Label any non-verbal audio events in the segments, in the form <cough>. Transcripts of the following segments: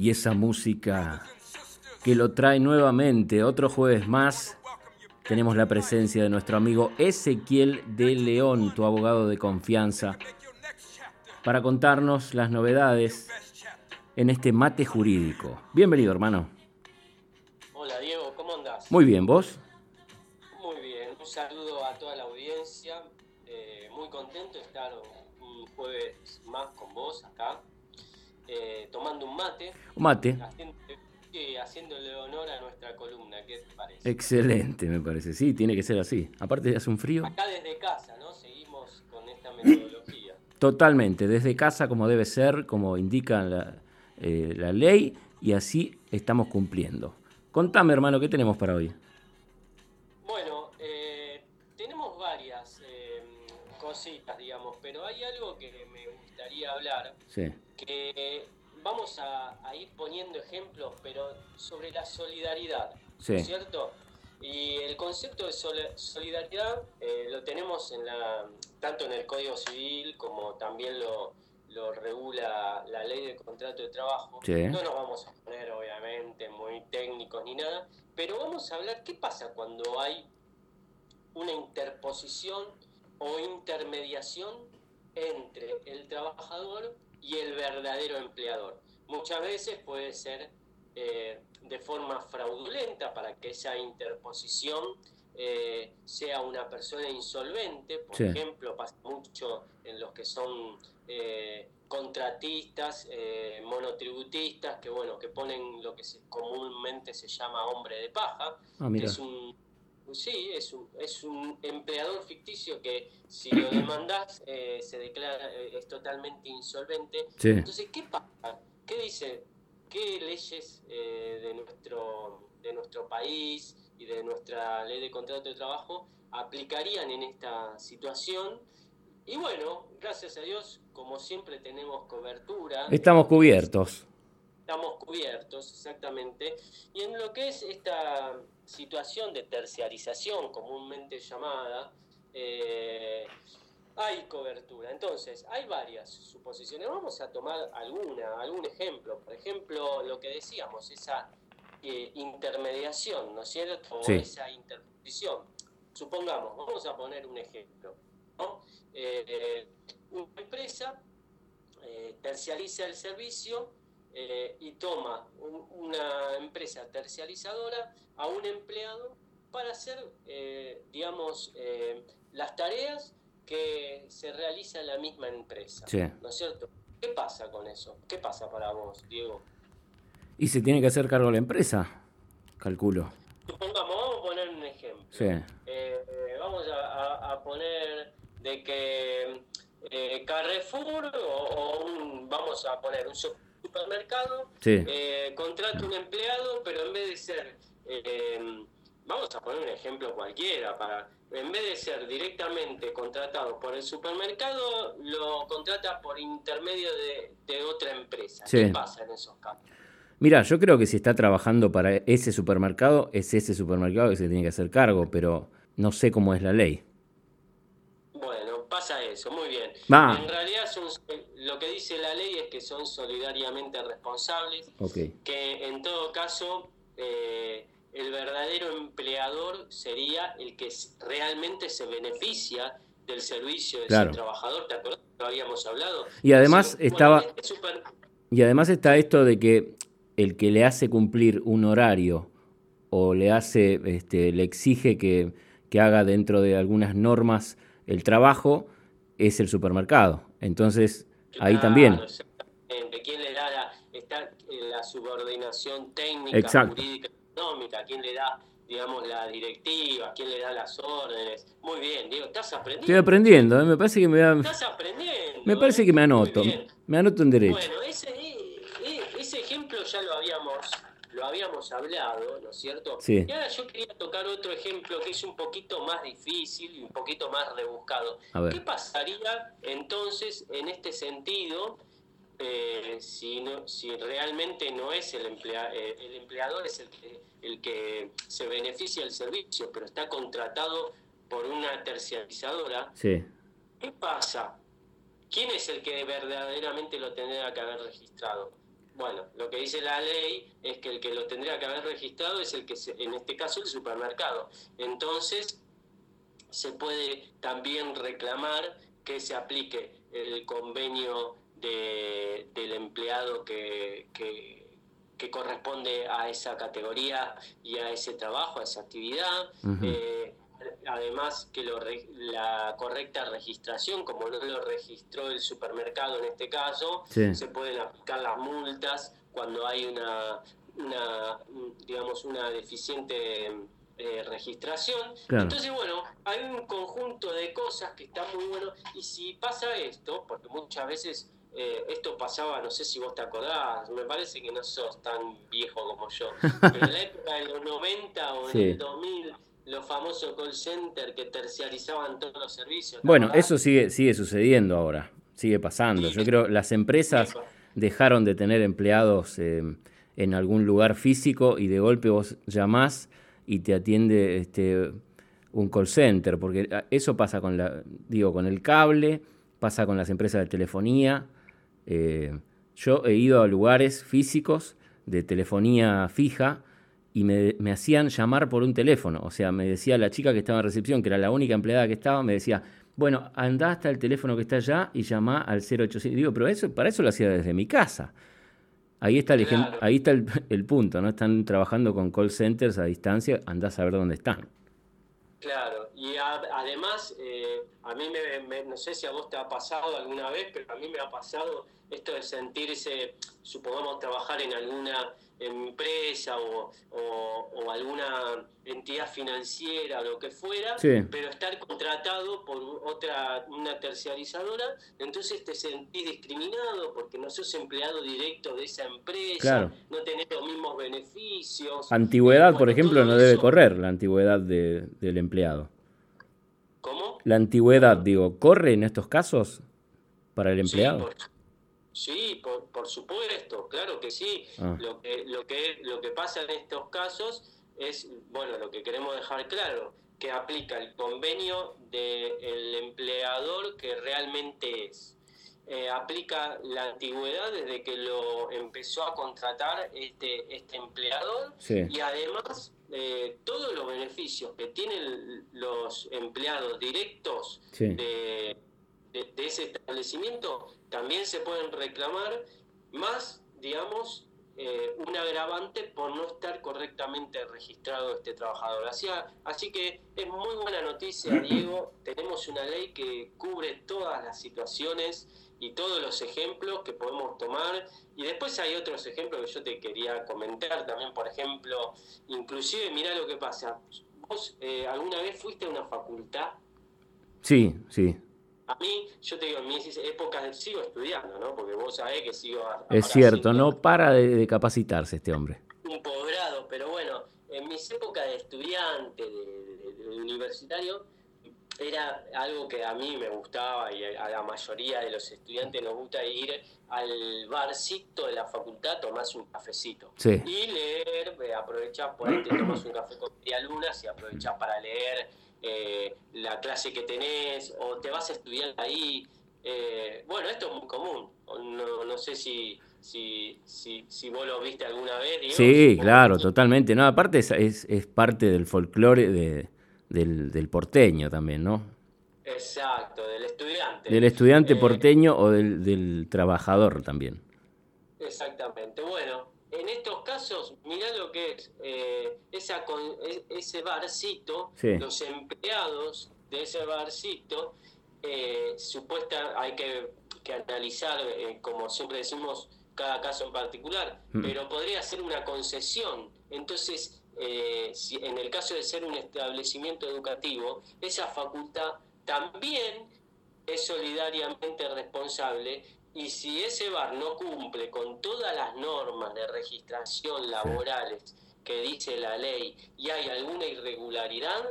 y esa música que lo trae nuevamente otro jueves más. Tenemos la presencia de nuestro amigo Ezequiel de León, tu abogado de confianza, para contarnos las novedades en este mate jurídico. Bienvenido, hermano. Hola, Diego, ¿cómo andás? Muy bien, ¿vos? Muy bien, un saludo a toda la audiencia. Eh, muy contento de estar un jueves más con vos acá, eh, tomando un mate. Un mate. haciéndole honor a nuestra columna, ¿qué te parece? Excelente, me parece. Sí, tiene que ser así. Aparte, hace un frío. Acá desde casa, ¿no? Seguimos con esta metodología. <clears throat> Totalmente, desde casa como debe ser, como indica la, eh, la ley, y así estamos cumpliendo. Contame, hermano, ¿qué tenemos para hoy? Pero hay algo que me gustaría hablar. Sí. Que vamos a, ir poniendo ejemplos, pero sobre la solidaridad, ¿cierto? Y el concepto de solidaridad eh, lo tenemos en la, tanto en el Código Civil como también lo, lo regula la ley de contrato de trabajo. No nos vamos a poner, obviamente, muy técnicos ni nada, pero vamos a hablar qué pasa cuando hay una interposición o intermediación entre el trabajador y el verdadero empleador. Muchas veces puede ser eh, de forma fraudulenta para que esa interposición eh, sea una persona insolvente, por ejemplo, pasa mucho en los que son eh, contratistas, monotributistas, que bueno, que ponen lo que comúnmente se llama hombre de paja, ah, es un Sí, es un, es un empleador ficticio que si lo demandás eh, se declara, eh, es totalmente insolvente. Entonces, ¿qué pasa? ¿Qué dice? ¿Qué leyes eh, de, nuestro, de nuestro país y de nuestra ley de contrato de trabajo aplicarían en esta situación? Y bueno, gracias a Dios, como siempre tenemos cobertura. Estamos cubiertos. Estamos cubiertos, exactamente. Y en lo que es esta situación de terciarización comúnmente llamada, eh, hay cobertura. Entonces, hay varias suposiciones. Vamos a tomar alguna, algún ejemplo. Por ejemplo, lo que decíamos, esa eh, intermediación, ¿no es cierto? O esa interposición. Supongamos, vamos a poner un ejemplo. Eh, una empresa terciariza el servicio eh, y toma una empresa tercializadora a un empleado para hacer, eh, digamos, eh, las tareas que se realiza en la misma empresa. ¿No es cierto? ¿Qué pasa con eso? ¿Qué pasa para vos, Diego? Y se tiene que hacer cargo la empresa, calculo. Supongamos, vamos a poner un ejemplo. Sí. vamos a, poner de que Carrefour o, un, vamos a poner un supermercado, eh, contrata un empleado, pero en vez de ser, eh, vamos a poner un ejemplo cualquiera, para en vez de ser directamente contratado por el supermercado, lo contrata por intermedio de, otra empresa. ¿Qué pasa en esos casos? Mira, yo creo que si está trabajando para ese supermercado, es ese supermercado que se tiene que hacer cargo, pero no sé cómo es la ley. Bueno, pasa eso, muy bien. En realidad lo que dice la ley es que son solidariamente responsables, que en todo caso eh, el verdadero empleador sería el que realmente se beneficia del servicio de su trabajador, ¿te acuerdas? Lo habíamos hablado. Y además estaba... Y además está esto de que el que le hace cumplir un horario o le hace, este, le exige que, que haga dentro de algunas normas el trabajo, es el supermercado. Entonces, ahí también. ¿Quién le da la, está la subordinación técnica, jurídica, económica? ¿Quién le da, digamos, la directiva? ¿Quién le da las órdenes? Muy bien, Diego, estás aprendiendo. Estoy aprendiendo, ¿eh? me parece que me Estás aprendiendo. Me parece que me ¿eh? anoto. Me anoto en derecho. Bueno, ese, eh, ese ejemplo ya lo habíamos lo habíamos hablado, ¿no es cierto? Sí. Y ahora yo quería tocar otro ejemplo que es un poquito más difícil y un poquito más rebuscado. ¿Qué pasaría entonces en este sentido eh, si, no, si realmente no es el, emplea, eh, el empleador, es el que, el que se beneficia del servicio, pero está contratado por una terciarizadora? Sí. ¿Qué pasa? ¿Quién es el que verdaderamente lo tendrá que haber registrado? Bueno, lo que dice la ley es que el que lo tendría que haber registrado es el que, en este caso, el supermercado. Entonces, se puede también reclamar que se aplique el convenio del empleado que, que, corresponde a esa categoría y a ese trabajo, a esa actividad. Eh, además que lo, la correcta registración, como no lo registró el supermercado en este caso, se pueden aplicar las multas cuando hay una, una digamos, una deficiente eh, registración. Entonces, bueno, hay un conjunto de cosas que están muy buenos. Y si pasa esto, porque muchas veces eh, esto pasaba, no sé si vos te acordás, me parece que no sos tan viejo como yo, pero en la <laughs> época de los 90 o en el 2000, los famosos call centers que terciarizaban todos los servicios. Bueno, eso sigue, sigue sucediendo ahora, sigue pasando. Yo creo las empresas dejaron de tener empleados eh, en algún lugar físico y de golpe vos llamás y te atiende este, un call center, porque ah, eso pasa con, la, digo, con el cable, pasa con las empresas de telefonía. Eh, yo he ido a lugares físicos de telefonía fija y me, hacían llamar por un teléfono. O sea, me decía la chica que estaba en recepción, que era la única empleada que estaba, me decía, bueno, anda hasta el teléfono que está allá y llama al 0800. Digo, pero eso, para eso lo hacía desde mi casa. Ahí está el, ahí está el, punto, ¿no? Están trabajando con call centers a distancia, andás a ver dónde están. Claro, y además, eh, a mí me, no sé si a vos te ha pasado alguna vez, pero a mí me ha pasado esto de sentirse, supongamos trabajar en alguna empresa o, alguna entidad financiera o lo que fuera, pero estar contratado por otra, una terciarizadora, entonces te sentís discriminado porque no sos empleado directo de esa empresa, no tenés los mismos beneficios. Antigüedad, por ejemplo, no debe correr la antigüedad del empleado. ¿Cómo? La antigüedad, digo, ¿corre en estos casos para el empleado? Sí, por, por, supuesto, claro que sí. Ah. Lo, que, lo, que, lo que pasa en estos casos es, bueno, lo que queremos dejar claro, que aplica el convenio del empleador que realmente es. Eh, aplica la antigüedad desde que lo empezó a contratar este, este empleador y además eh, todos los beneficios que tienen los empleados directos de, de, ese establecimiento también se pueden reclamar más, digamos, eh, un agravante por no estar correctamente registrado este trabajador. Así, así que es muy buena noticia, <clears throat> Diego. Tenemos una ley que cubre todas las situaciones y todos los ejemplos que podemos tomar. Y después hay otros ejemplos que yo te quería comentar también, por ejemplo, inclusive mira lo que pasa. ¿Vos eh, alguna vez fuiste a una facultad? Sí, sí. A mí, yo te digo, en mis épocas sigo estudiando, ¿no? Porque vos sabés que sigo... es cierto, no para de, capacitarse este hombre. Un posgrado, pero bueno, en mis épocas de estudiante, de, universitario, era algo que a mí me gustaba y a la mayoría de los estudiantes nos gusta ir al barcito de la facultad, tomarse un cafecito. Y leer, eh, aprovechar por ahí te tomas un café con María Lunas y aprovechar para leer eh, la clase que tenés o te vas a estudiar ahí. Eh, bueno, esto es muy común. No, no sé si, si, si, si, vos lo viste alguna vez. sí, claro, totalmente. No, aparte es, es, parte del folclore de, del, del, porteño también, ¿no? Exacto, del estudiante. Del estudiante eh, porteño o del, del trabajador también. Exactamente. Bueno, en estos casos, mirá lo que es eh, esa, e, ese barcito, los empleados de ese barcito, eh, supuesta, hay que, analizar, eh, como siempre decimos, cada caso en particular, mm. pero podría ser una concesión. Entonces, si, en el caso de ser un establecimiento educativo, esa facultad también es solidariamente responsable y si ese bar no cumple con todas las normas de registración laborales que dice la ley y hay alguna irregularidad,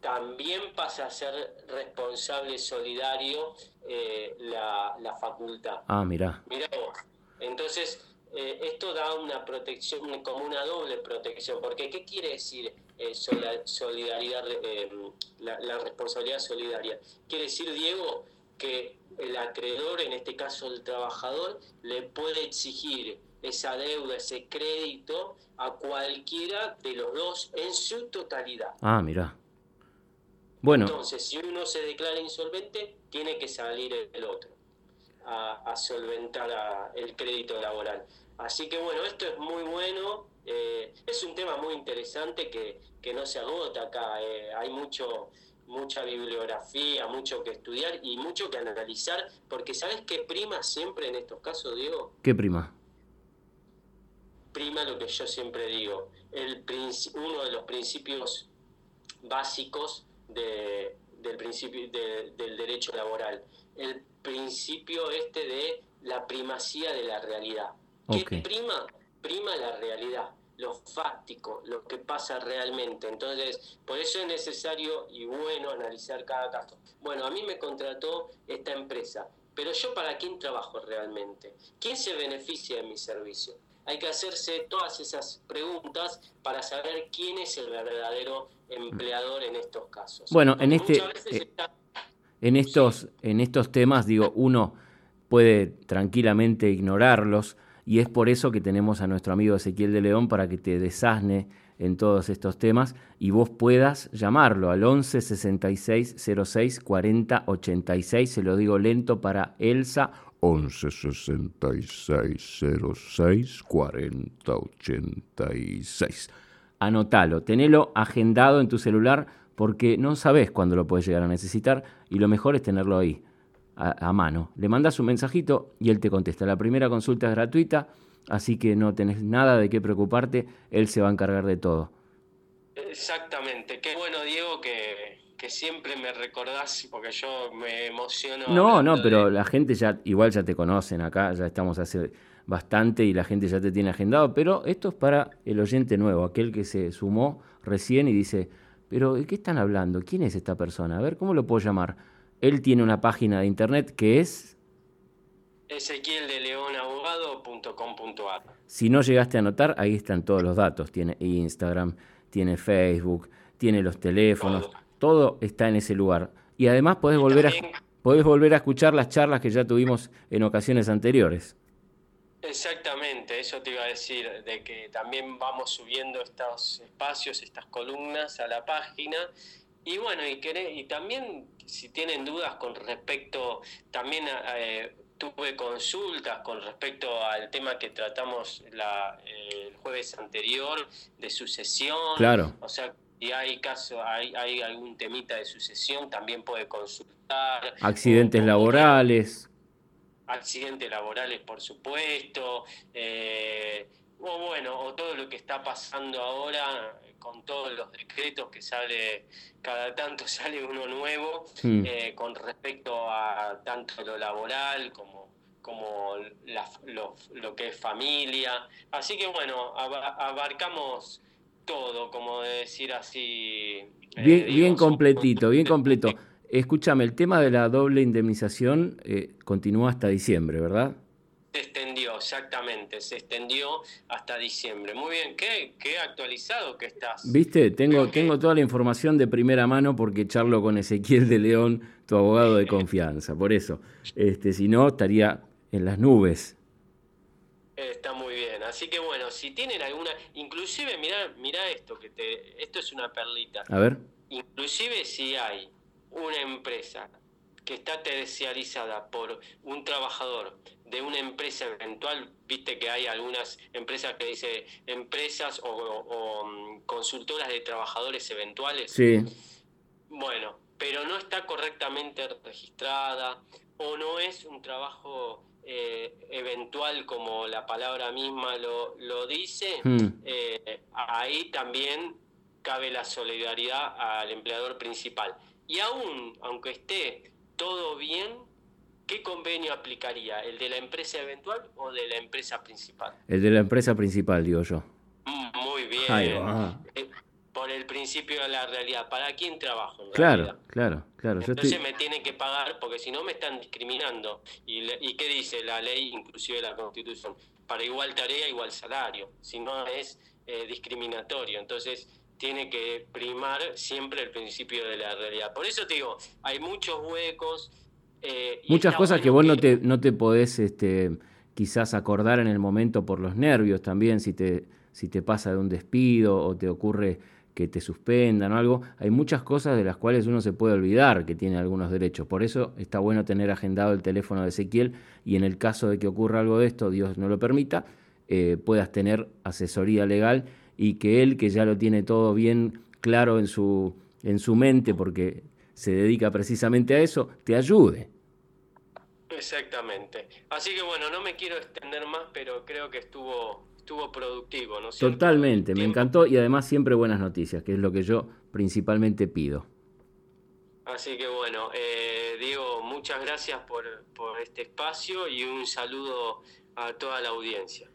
también pasa a ser responsable solidario eh, la, facultad. Ah, mira. Mira Entonces, eh, esto da una protección, como una doble protección, porque ¿qué quiere decir eh, solidaridad, la responsabilidad solidaria? Quiere decir, Diego, que el acreedor, en este caso el trabajador, le puede exigir esa deuda, ese crédito a cualquiera de los dos en su totalidad. Ah, mira. Bueno. Entonces, si uno se declara insolvente, tiene que salir el otro a, solventar el crédito laboral. Así que bueno, esto es muy bueno, eh, es un tema muy interesante que, que no se agota acá, eh, hay mucho mucha bibliografía, mucho que estudiar y mucho que analizar, porque ¿sabes qué prima siempre en estos casos, Diego? ¿Qué prima? Prima lo que yo siempre digo, el uno de los principios básicos de, del, principio, del derecho laboral, el principio este de la primacía de la realidad. ¿Qué prima? Prima la realidad lo fáctico, lo que pasa realmente. Entonces, por eso es necesario y bueno analizar cada caso. Bueno, a mí me contrató esta empresa, pero yo para quién trabajo realmente? ¿Quién se beneficia de mi servicio? Hay que hacerse todas esas preguntas para saber quién es el verdadero empleador en estos casos. Bueno, en este eh, en estos en estos temas digo, uno puede tranquilamente ignorarlos y es por eso que tenemos a nuestro amigo Ezequiel de León para que te desasne en todos estos temas y vos puedas llamarlo al 11 66 06 40 86. Se lo digo lento para Elsa. 11 66 06 40 86. Anotalo, tenelo agendado en tu celular porque no sabes cuándo lo puedes llegar a necesitar y lo mejor es tenerlo ahí a, mano. Le mandas un mensajito y él te contesta. La primera consulta es gratuita, así que no tenés nada de qué preocuparte, él se va a encargar de todo. Exactamente, qué bueno Diego que, siempre me recordás porque yo me emociono. No, no, pero la gente ya igual ya te conocen acá, ya estamos hace bastante y la gente ya te tiene agendado, pero esto es para el oyente nuevo, aquel que se sumó recién y dice, pero ¿de qué están hablando? ¿Quién es esta persona? A ver, ¿cómo lo puedo llamar? Él tiene una página de internet que es ezequieldeleonabogado.com.ar. Si no llegaste a anotar, ahí están todos los datos. Tiene Instagram, tiene Facebook, tiene los teléfonos, todo, está en ese lugar. Y además podés volver, a, podés volver a escuchar las charlas que ya tuvimos en ocasiones anteriores. Exactamente, eso te iba a decir, de que también vamos subiendo estos espacios, estas columnas a la página y bueno, y, y también si tienen dudas con respecto, también eh, tuve consultas con respecto al tema que tratamos la, el jueves anterior de sucesión. Claro. O sea, si hay caso, hay, hay algún temita de sucesión, también puede consultar. Accidentes laborales. Accidentes laborales, por supuesto. Eh, o bueno, o todo lo que está pasando ahora con todos los decretos que sale, cada tanto <laughs> sale uno nuevo, eh, con respecto a tanto lo laboral como, como lo, que es familia. Así que bueno, abarcamos todo, como decir así. Eh, bien, bien completito, bien completo. Escúchame, el tema de la doble indemnización eh, continúa hasta diciembre, ¿verdad? Exactamente, se extendió hasta diciembre. Muy bien, qué, qué actualizado que estás. Viste, tengo, tengo toda la información de primera mano porque charlo con Ezequiel de León, tu abogado de confianza. Por eso, este, si no, estaría en las nubes. Está muy bien. Así que bueno, si tienen alguna, inclusive mira, mira esto que te, esto es una perlita. A ver. Inclusive si hay una empresa que está terciarizada por un trabajador de una empresa eventual, viste que hay algunas empresas que dice empresas o, mm, consultoras de trabajadores eventuales. Sí. Bueno, pero no está correctamente registrada o no es un trabajo eh, eventual como la palabra misma lo, lo dice, hmm. eh, ahí también cabe la solidaridad al empleador principal. Y aún, aunque esté todo bien, ¿qué convenio aplicaría? ¿El de la empresa eventual o de la empresa principal? El de la empresa principal, digo yo. Mm, muy bien. Eh, por el principio de la realidad. ¿Para quién trabajo? claro, claro, claro. Entonces me tienen que pagar porque si no me están discriminando. ¿Y, qué dice la ley, inclusive la constitución? Para igual tarea, igual salario. Si no es eh, discriminatorio. Entonces tiene que primar siempre el principio de la realidad. Por eso te digo, hay muchos huecos, Eh, Muchas cosas que vos no te, no te podés este, quizás acordar en el momento por los nervios también, si te, si te pasa de un despido o te ocurre que te suspendan o algo, hay muchas cosas de las cuales uno se puede olvidar que tiene algunos derechos. Por eso está bueno tener agendado el teléfono de Ezequiel y en el caso de que ocurra algo de esto, Dios no lo permita, eh, puedas tener asesoría legal y que él, que ya lo tiene todo bien claro en su, en su mente, porque se dedica precisamente a eso, te ayude. Exactamente. Así que bueno, no me quiero extender más, pero creo que estuvo, estuvo productivo, ¿no? Totalmente, me encantó y además siempre buenas noticias, que es lo que yo principalmente pido. Así que bueno, eh, Diego, muchas gracias por, por este espacio y un saludo a toda la audiencia.